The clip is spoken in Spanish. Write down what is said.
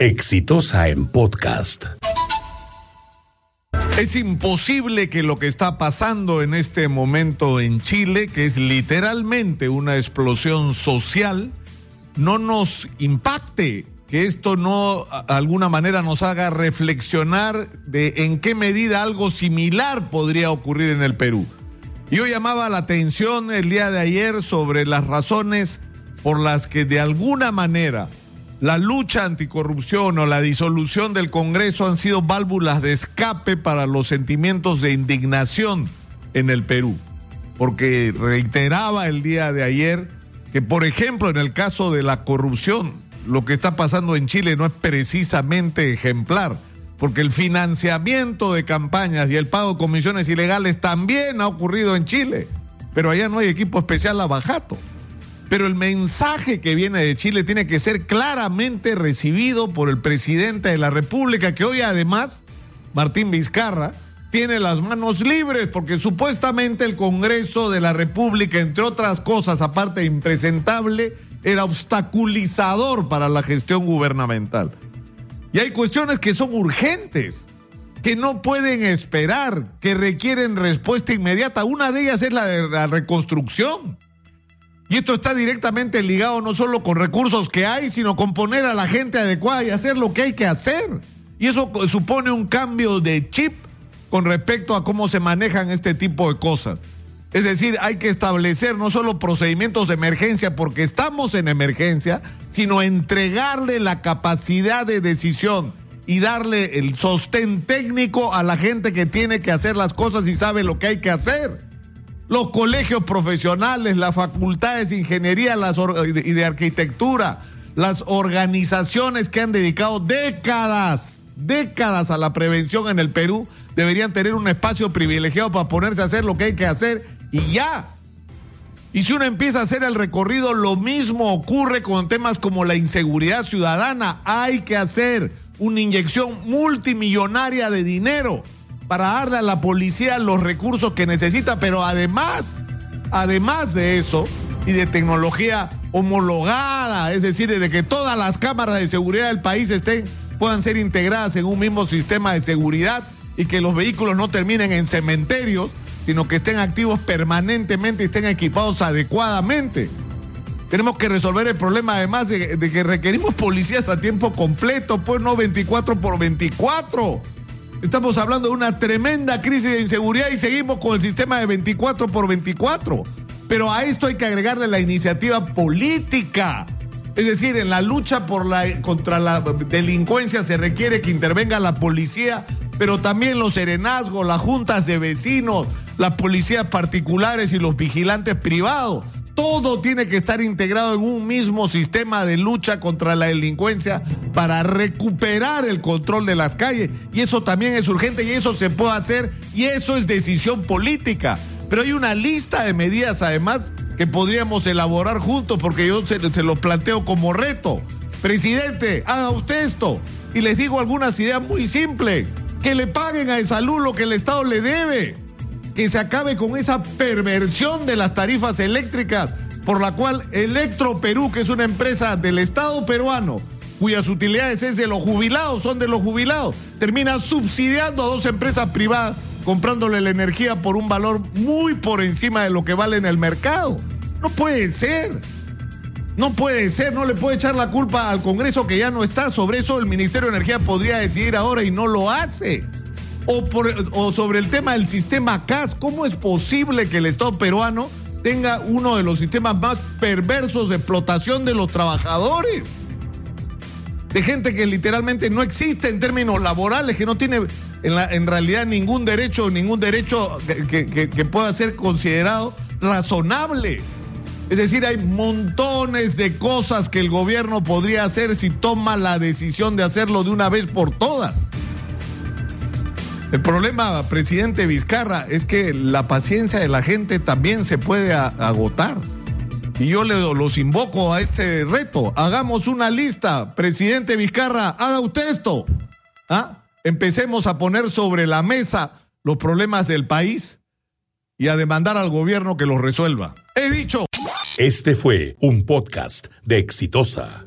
Exitosa en podcast. Es imposible que lo que está pasando en este momento en Chile, que es literalmente una explosión social, no nos impacte, que esto no de alguna manera nos haga reflexionar de en qué medida algo similar podría ocurrir en el Perú. Yo llamaba la atención el día de ayer sobre las razones por las que de alguna manera la lucha anticorrupción o la disolución del Congreso han sido válvulas de escape para los sentimientos de indignación en el Perú. Porque reiteraba el día de ayer que, por ejemplo, en el caso de la corrupción, lo que está pasando en Chile no es precisamente ejemplar, porque el financiamiento de campañas y el pago de comisiones ilegales también ha ocurrido en Chile, pero allá no hay equipo especial a Bajato. Pero el mensaje que viene de Chile tiene que ser claramente recibido por el presidente de la República, que hoy además, Martín Vizcarra, tiene las manos libres porque supuestamente el Congreso de la República, entre otras cosas, aparte impresentable, era obstaculizador para la gestión gubernamental. Y hay cuestiones que son urgentes, que no pueden esperar, que requieren respuesta inmediata. Una de ellas es la de la reconstrucción. Y esto está directamente ligado no solo con recursos que hay, sino con poner a la gente adecuada y hacer lo que hay que hacer. Y eso supone un cambio de chip con respecto a cómo se manejan este tipo de cosas. Es decir, hay que establecer no solo procedimientos de emergencia porque estamos en emergencia, sino entregarle la capacidad de decisión y darle el sostén técnico a la gente que tiene que hacer las cosas y sabe lo que hay que hacer los colegios profesionales, las facultades de ingeniería las y de arquitectura, las organizaciones que han dedicado décadas, décadas a la prevención en el Perú, deberían tener un espacio privilegiado para ponerse a hacer lo que hay que hacer y ya. Y si uno empieza a hacer el recorrido, lo mismo ocurre con temas como la inseguridad ciudadana. Hay que hacer una inyección multimillonaria de dinero para darle a la policía los recursos que necesita, pero además, además de eso, y de tecnología homologada, es decir, de que todas las cámaras de seguridad del país estén, puedan ser integradas en un mismo sistema de seguridad y que los vehículos no terminen en cementerios, sino que estén activos permanentemente y estén equipados adecuadamente. Tenemos que resolver el problema además de, de que requerimos policías a tiempo completo, pues no 24 por 24. Estamos hablando de una tremenda crisis de inseguridad y seguimos con el sistema de 24 por 24. Pero a esto hay que agregarle la iniciativa política. Es decir, en la lucha contra la delincuencia se requiere que intervenga la policía, pero también los serenazgos, las juntas de vecinos, las policías particulares y los vigilantes privados. Todo tiene que estar integrado en un mismo sistema de lucha contra la delincuencia para recuperar el control de las calles. Y eso también es urgente y eso se puede hacer y eso es decisión política. Pero hay una lista de medidas además que podríamos elaborar juntos porque yo se, se lo planteo como reto. Presidente, haga usted esto. Y les digo algunas ideas muy simples. Que le paguen a salud lo que el Estado le debe que se acabe con esa perversión de las tarifas eléctricas por la cual Electro Perú, que es una empresa del Estado peruano, cuyas utilidades es de los jubilados, son de los jubilados, termina subsidiando a dos empresas privadas comprándole la energía por un valor muy por encima de lo que vale en el mercado. No puede ser. No puede ser, no le puede echar la culpa al Congreso que ya no está. Sobre eso el Ministerio de Energía podría decidir ahora y no lo hace o, sobre el tema del sistema CAS. ¿Cómo es posible que el Estado peruano tenga uno de los sistemas más perversos de explotación de los trabajadores? De gente que literalmente no existe en términos laborales, que no tiene en, realidad ningún derecho, ningún derecho que, que pueda ser considerado razonable. Es decir, hay montones de cosas que el gobierno podría hacer si toma la decisión de hacerlo de una vez por todas. El problema, presidente Vizcarra, es que la paciencia de la gente también se puede agotar. Y yo los invoco a este reto. Hagamos una lista. Presidente Vizcarra, haga usted esto. ¿Ah? Empecemos a poner sobre la mesa los problemas del país y a demandar al gobierno que los resuelva. He dicho. Este fue un podcast de Exitosa.